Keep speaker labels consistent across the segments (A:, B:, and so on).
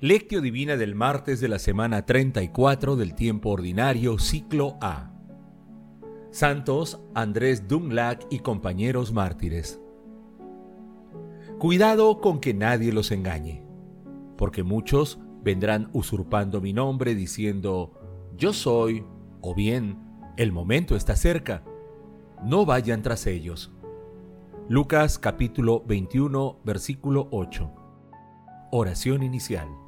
A: Lectio Divina del martes de la semana 34 del tiempo ordinario, ciclo A. Santos Andrés Dunlac y compañeros mártires. Cuidado con que nadie los engañe, porque muchos vendrán usurpando mi nombre diciendo, yo soy, o bien, el momento está cerca. No vayan tras ellos. Lucas capítulo 21, versículo 8. Oración inicial.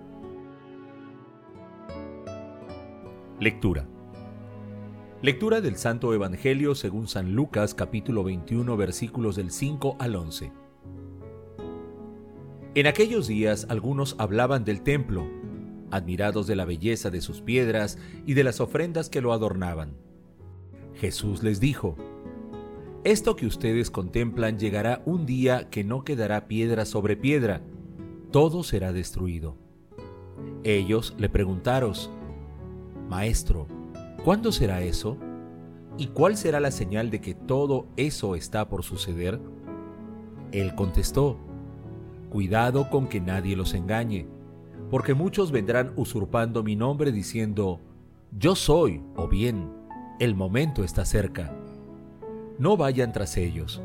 A: Lectura. Lectura del Santo Evangelio según San Lucas capítulo 21 versículos del 5 al 11. En aquellos días algunos hablaban del templo, admirados de la belleza de sus piedras y de las ofrendas que lo adornaban. Jesús les dijo, Esto que ustedes contemplan llegará un día que no quedará piedra sobre piedra, todo será destruido. Ellos le preguntaron, Maestro, ¿cuándo será eso? ¿Y cuál será la señal de que todo eso está por suceder? Él contestó, Cuidado con que nadie los engañe, porque muchos vendrán usurpando mi nombre diciendo, Yo soy, o bien, el momento está cerca. No vayan tras ellos.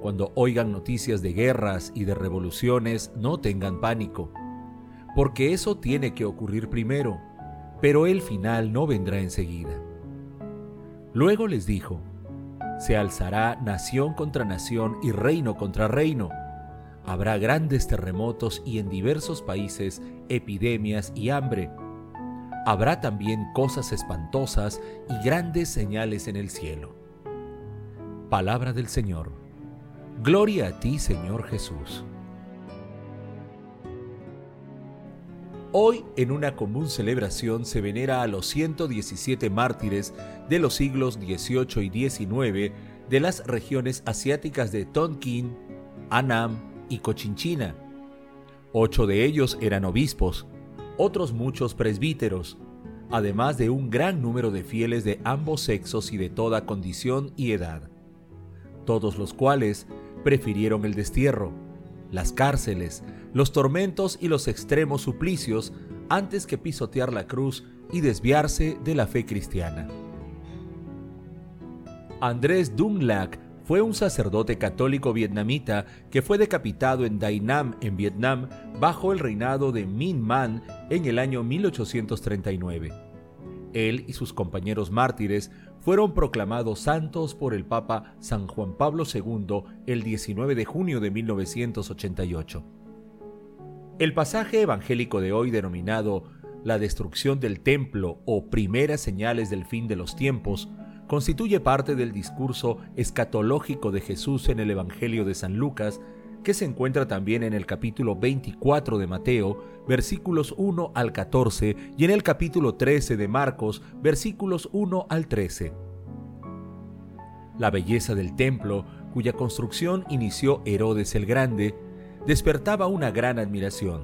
A: Cuando oigan noticias de guerras y de revoluciones, no tengan pánico, porque eso tiene que ocurrir primero pero el final no vendrá enseguida. Luego les dijo, se alzará nación contra nación y reino contra reino. Habrá grandes terremotos y en diversos países epidemias y hambre. Habrá también cosas espantosas y grandes señales en el cielo. Palabra del Señor. Gloria a ti, Señor Jesús. Hoy, en una común celebración, se venera a los 117 mártires de los siglos XVIII y XIX de las regiones asiáticas de Tonkin, Annam y Cochinchina. Ocho de ellos eran obispos, otros muchos presbíteros, además de un gran número de fieles de ambos sexos y de toda condición y edad, todos los cuales prefirieron el destierro las cárceles, los tormentos y los extremos suplicios antes que pisotear la cruz y desviarse de la fe cristiana. Andrés Dung fue un sacerdote católico vietnamita que fue decapitado en Dai Nam, en Vietnam, bajo el reinado de Minh Man en el año 1839. Él y sus compañeros mártires fueron proclamados santos por el Papa San Juan Pablo II el 19 de junio de 1988. El pasaje evangélico de hoy denominado La destrucción del templo o primeras señales del fin de los tiempos constituye parte del discurso escatológico de Jesús en el Evangelio de San Lucas que se encuentra también en el capítulo 24 de Mateo, versículos 1 al 14, y en el capítulo 13 de Marcos, versículos 1 al 13. La belleza del templo, cuya construcción inició Herodes el Grande, despertaba una gran admiración.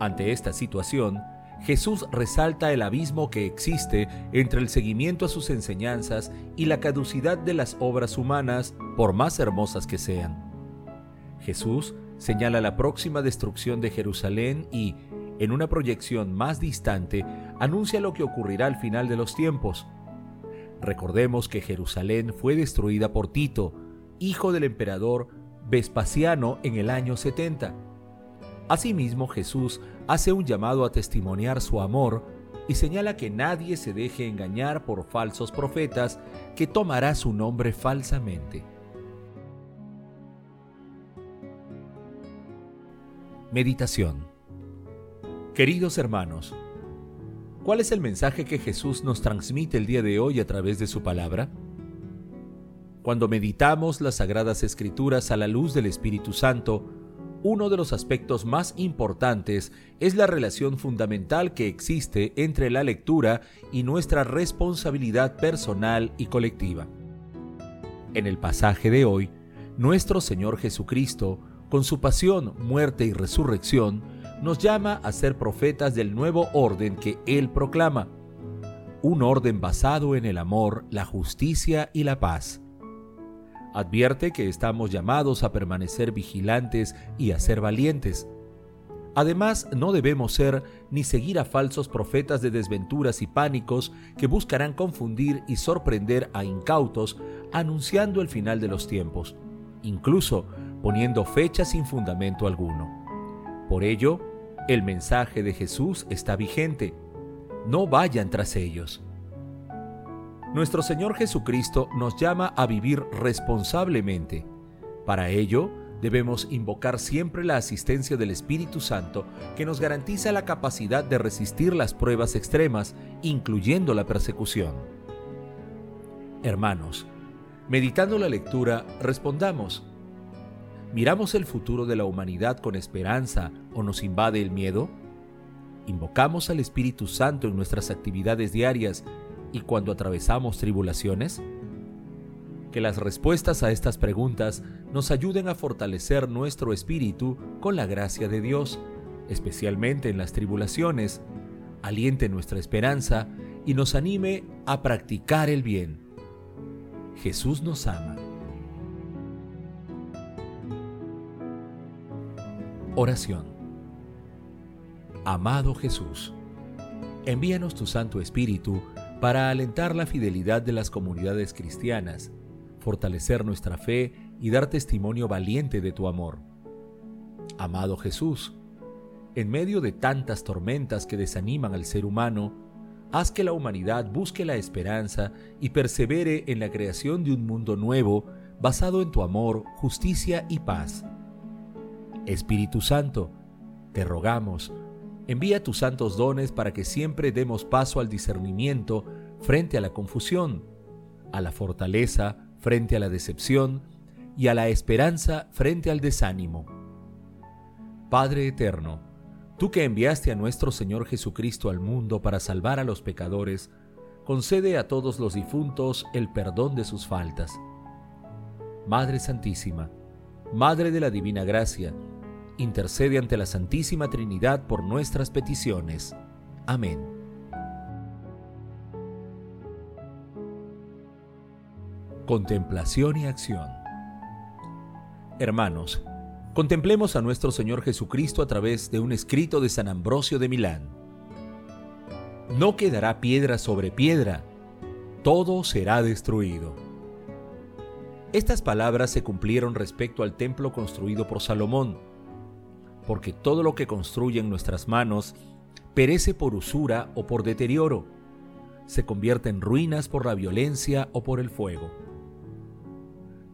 A: Ante esta situación, Jesús resalta el abismo que existe entre el seguimiento a sus enseñanzas y la caducidad de las obras humanas, por más hermosas que sean. Jesús señala la próxima destrucción de Jerusalén y, en una proyección más distante, anuncia lo que ocurrirá al final de los tiempos. Recordemos que Jerusalén fue destruida por Tito, hijo del emperador Vespasiano, en el año 70. Asimismo, Jesús hace un llamado a testimoniar su amor y señala que nadie se deje engañar por falsos profetas que tomará su nombre falsamente. Meditación Queridos hermanos, ¿cuál es el mensaje que Jesús nos transmite el día de hoy a través de su palabra? Cuando meditamos las sagradas escrituras a la luz del Espíritu Santo, uno de los aspectos más importantes es la relación fundamental que existe entre la lectura y nuestra responsabilidad personal y colectiva. En el pasaje de hoy, nuestro Señor Jesucristo, con su pasión, muerte y resurrección, nos llama a ser profetas del nuevo orden que Él proclama, un orden basado en el amor, la justicia y la paz. Advierte que estamos llamados a permanecer vigilantes y a ser valientes. Además, no debemos ser ni seguir a falsos profetas de desventuras y pánicos que buscarán confundir y sorprender a incautos anunciando el final de los tiempos, incluso poniendo fechas sin fundamento alguno. Por ello, el mensaje de Jesús está vigente. No vayan tras ellos. Nuestro Señor Jesucristo nos llama a vivir responsablemente. Para ello, debemos invocar siempre la asistencia del Espíritu Santo que nos garantiza la capacidad de resistir las pruebas extremas, incluyendo la persecución. Hermanos, meditando la lectura, respondamos, ¿miramos el futuro de la humanidad con esperanza o nos invade el miedo? ¿Invocamos al Espíritu Santo en nuestras actividades diarias y cuando atravesamos tribulaciones? Que las respuestas a estas preguntas nos ayuden a fortalecer nuestro espíritu con la gracia de Dios, especialmente en las tribulaciones, aliente nuestra esperanza y nos anime a practicar el bien. Jesús nos ama. Oración. Amado Jesús, envíanos tu Santo Espíritu para alentar la fidelidad de las comunidades cristianas, fortalecer nuestra fe y dar testimonio valiente de tu amor. Amado Jesús, en medio de tantas tormentas que desaniman al ser humano, haz que la humanidad busque la esperanza y persevere en la creación de un mundo nuevo basado en tu amor, justicia y paz. Espíritu Santo, te rogamos, Envía tus santos dones para que siempre demos paso al discernimiento frente a la confusión, a la fortaleza frente a la decepción y a la esperanza frente al desánimo. Padre eterno, tú que enviaste a nuestro Señor Jesucristo al mundo para salvar a los pecadores, concede a todos los difuntos el perdón de sus faltas. Madre Santísima, Madre de la Divina Gracia, intercede ante la Santísima Trinidad por nuestras peticiones. Amén. Contemplación y acción Hermanos, contemplemos a nuestro Señor Jesucristo a través de un escrito de San Ambrosio de Milán. No quedará piedra sobre piedra, todo será destruido. Estas palabras se cumplieron respecto al templo construido por Salomón, porque todo lo que construyen nuestras manos perece por usura o por deterioro, se convierte en ruinas por la violencia o por el fuego.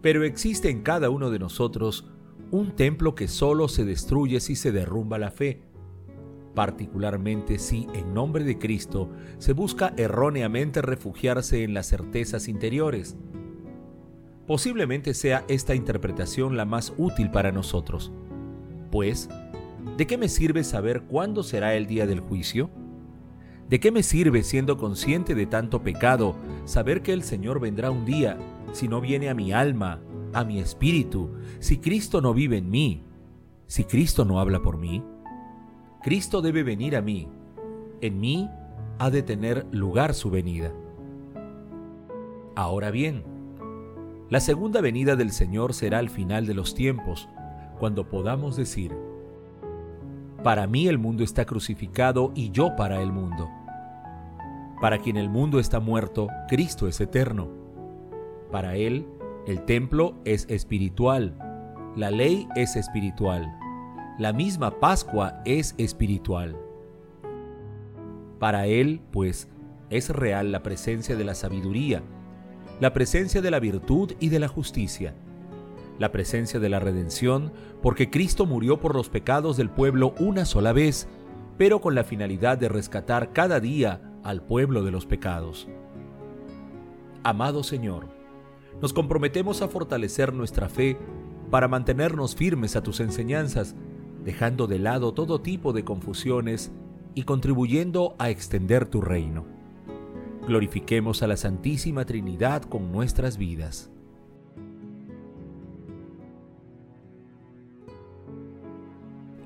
A: Pero existe en cada uno de nosotros un templo que solo se destruye si se derrumba la fe, particularmente si en nombre de Cristo se busca erróneamente refugiarse en las certezas interiores. Posiblemente sea esta interpretación la más útil para nosotros, pues ¿De qué me sirve saber cuándo será el día del juicio? ¿De qué me sirve, siendo consciente de tanto pecado, saber que el Señor vendrá un día si no viene a mi alma, a mi espíritu, si Cristo no vive en mí, si Cristo no habla por mí? Cristo debe venir a mí. En mí ha de tener lugar su venida. Ahora bien, la segunda venida del Señor será al final de los tiempos, cuando podamos decir, para mí el mundo está crucificado y yo para el mundo. Para quien el mundo está muerto, Cristo es eterno. Para Él, el templo es espiritual, la ley es espiritual, la misma Pascua es espiritual. Para Él, pues, es real la presencia de la sabiduría, la presencia de la virtud y de la justicia la presencia de la redención, porque Cristo murió por los pecados del pueblo una sola vez, pero con la finalidad de rescatar cada día al pueblo de los pecados. Amado Señor, nos comprometemos a fortalecer nuestra fe para mantenernos firmes a tus enseñanzas, dejando de lado todo tipo de confusiones y contribuyendo a extender tu reino. Glorifiquemos a la Santísima Trinidad con nuestras vidas.